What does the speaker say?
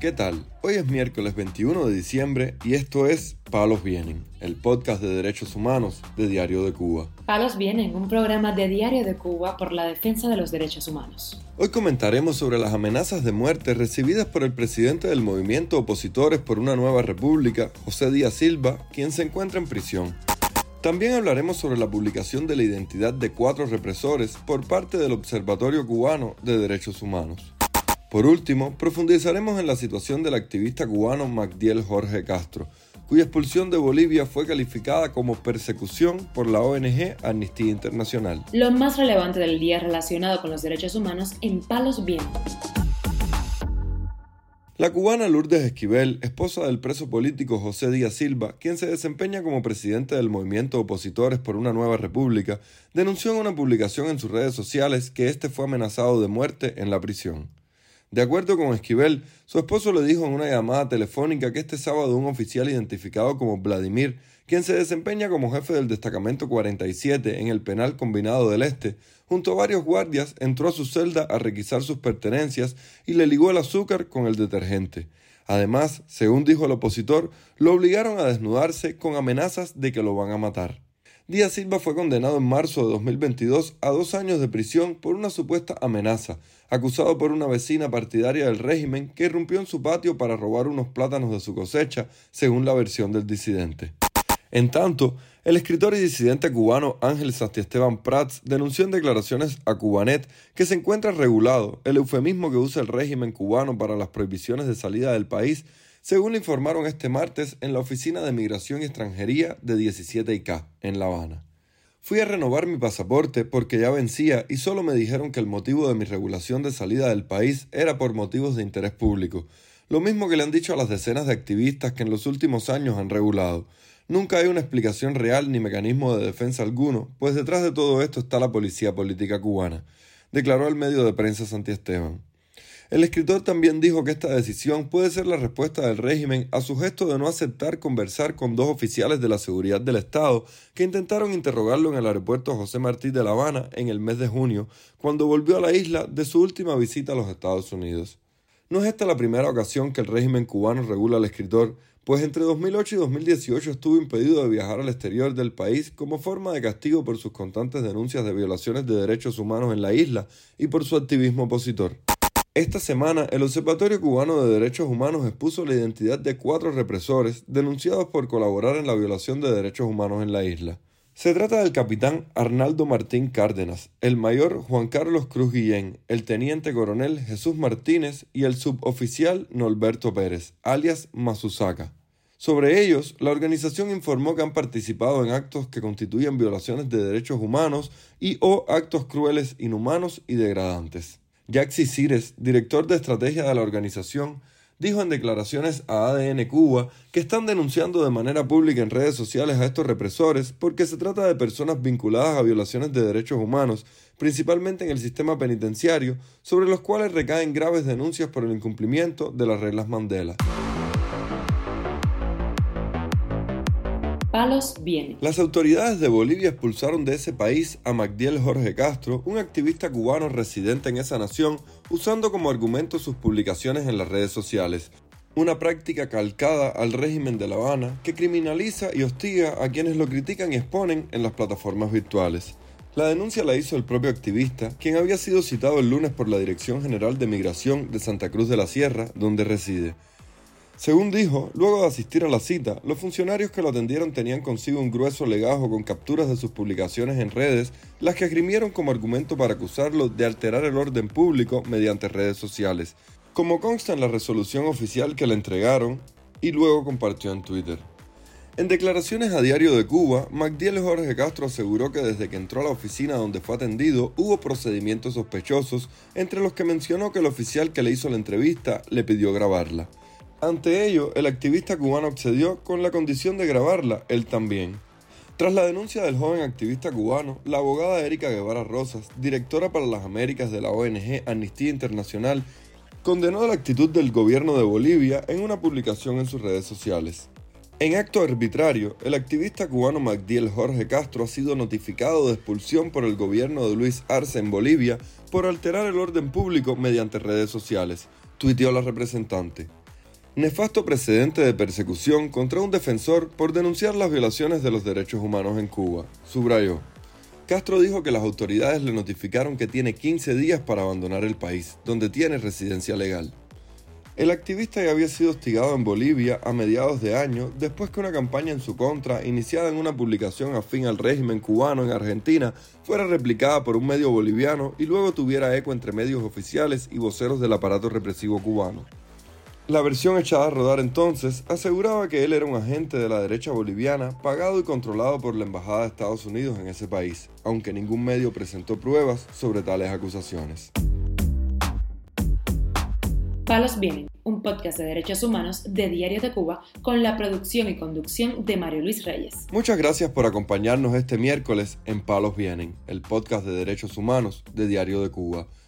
¿Qué tal? Hoy es miércoles 21 de diciembre y esto es Palos Vienen, el podcast de derechos humanos de Diario de Cuba. Palos Vienen, un programa de Diario de Cuba por la defensa de los derechos humanos. Hoy comentaremos sobre las amenazas de muerte recibidas por el presidente del movimiento Opositores por una Nueva República, José Díaz Silva, quien se encuentra en prisión. También hablaremos sobre la publicación de la identidad de cuatro represores por parte del Observatorio Cubano de Derechos Humanos. Por último, profundizaremos en la situación del activista cubano Magdiel Jorge Castro, cuya expulsión de Bolivia fue calificada como persecución por la ONG Amnistía Internacional. Lo más relevante del día relacionado con los derechos humanos en Palos Vientos. La cubana Lourdes Esquivel, esposa del preso político José Díaz Silva, quien se desempeña como presidente del movimiento Opositores por una Nueva República, denunció en una publicación en sus redes sociales que este fue amenazado de muerte en la prisión. De acuerdo con Esquivel, su esposo le dijo en una llamada telefónica que este sábado un oficial identificado como Vladimir, quien se desempeña como jefe del destacamento 47 en el penal combinado del Este, junto a varios guardias entró a su celda a requisar sus pertenencias y le ligó el azúcar con el detergente. Además, según dijo el opositor, lo obligaron a desnudarse con amenazas de que lo van a matar. Díaz Silva fue condenado en marzo de 2022 a dos años de prisión por una supuesta amenaza, acusado por una vecina partidaria del régimen que irrumpió en su patio para robar unos plátanos de su cosecha, según la versión del disidente. En tanto, el escritor y disidente cubano Ángel Santiesteban Prats denunció en declaraciones a Cubanet que se encuentra regulado el eufemismo que usa el régimen cubano para las prohibiciones de salida del país según le informaron este martes en la Oficina de Migración y Extranjería de 17IK, en La Habana. Fui a renovar mi pasaporte porque ya vencía y solo me dijeron que el motivo de mi regulación de salida del país era por motivos de interés público, lo mismo que le han dicho a las decenas de activistas que en los últimos años han regulado. Nunca hay una explicación real ni mecanismo de defensa alguno, pues detrás de todo esto está la policía política cubana, declaró el medio de prensa Santi Esteban. El escritor también dijo que esta decisión puede ser la respuesta del régimen a su gesto de no aceptar conversar con dos oficiales de la seguridad del Estado que intentaron interrogarlo en el aeropuerto José Martí de La Habana en el mes de junio, cuando volvió a la isla de su última visita a los Estados Unidos. No es esta la primera ocasión que el régimen cubano regula al escritor, pues entre 2008 y 2018 estuvo impedido de viajar al exterior del país como forma de castigo por sus constantes denuncias de violaciones de derechos humanos en la isla y por su activismo opositor. Esta semana, el Observatorio Cubano de Derechos Humanos expuso la identidad de cuatro represores denunciados por colaborar en la violación de derechos humanos en la isla. Se trata del capitán Arnaldo Martín Cárdenas, el mayor Juan Carlos Cruz Guillén, el teniente coronel Jesús Martínez y el suboficial Norberto Pérez, alias Mazusaca. Sobre ellos, la organización informó que han participado en actos que constituyen violaciones de derechos humanos y o actos crueles, inhumanos y degradantes. Jaxi Cires, director de estrategia de la organización, dijo en declaraciones a ADN Cuba que están denunciando de manera pública en redes sociales a estos represores porque se trata de personas vinculadas a violaciones de derechos humanos, principalmente en el sistema penitenciario, sobre los cuales recaen graves denuncias por el incumplimiento de las reglas Mandela. Las autoridades de Bolivia expulsaron de ese país a Magdiel Jorge Castro, un activista cubano residente en esa nación, usando como argumento sus publicaciones en las redes sociales. Una práctica calcada al régimen de La Habana que criminaliza y hostiga a quienes lo critican y exponen en las plataformas virtuales. La denuncia la hizo el propio activista, quien había sido citado el lunes por la Dirección General de Migración de Santa Cruz de la Sierra, donde reside. Según dijo, luego de asistir a la cita, los funcionarios que lo atendieron tenían consigo un grueso legajo con capturas de sus publicaciones en redes, las que agrimieron como argumento para acusarlo de alterar el orden público mediante redes sociales, como consta en la resolución oficial que le entregaron y luego compartió en Twitter. En declaraciones a Diario de Cuba, Magdiel Jorge Castro aseguró que desde que entró a la oficina donde fue atendido hubo procedimientos sospechosos, entre los que mencionó que el oficial que le hizo la entrevista le pidió grabarla. Ante ello, el activista cubano accedió con la condición de grabarla él también. Tras la denuncia del joven activista cubano, la abogada Erika Guevara Rosas, directora para las Américas de la ONG Amnistía Internacional, condenó la actitud del gobierno de Bolivia en una publicación en sus redes sociales. En acto arbitrario, el activista cubano Magdiel Jorge Castro ha sido notificado de expulsión por el gobierno de Luis Arce en Bolivia por alterar el orden público mediante redes sociales, tuiteó la representante. Nefasto precedente de persecución contra un defensor por denunciar las violaciones de los derechos humanos en Cuba, subrayó. Castro dijo que las autoridades le notificaron que tiene 15 días para abandonar el país, donde tiene residencia legal. El activista ya había sido hostigado en Bolivia a mediados de año después que una campaña en su contra, iniciada en una publicación afín al régimen cubano en Argentina, fuera replicada por un medio boliviano y luego tuviera eco entre medios oficiales y voceros del aparato represivo cubano. La versión echada a rodar entonces aseguraba que él era un agente de la derecha boliviana pagado y controlado por la Embajada de Estados Unidos en ese país, aunque ningún medio presentó pruebas sobre tales acusaciones. Palos Vienen, un podcast de derechos humanos de Diario de Cuba con la producción y conducción de Mario Luis Reyes. Muchas gracias por acompañarnos este miércoles en Palos Vienen, el podcast de derechos humanos de Diario de Cuba.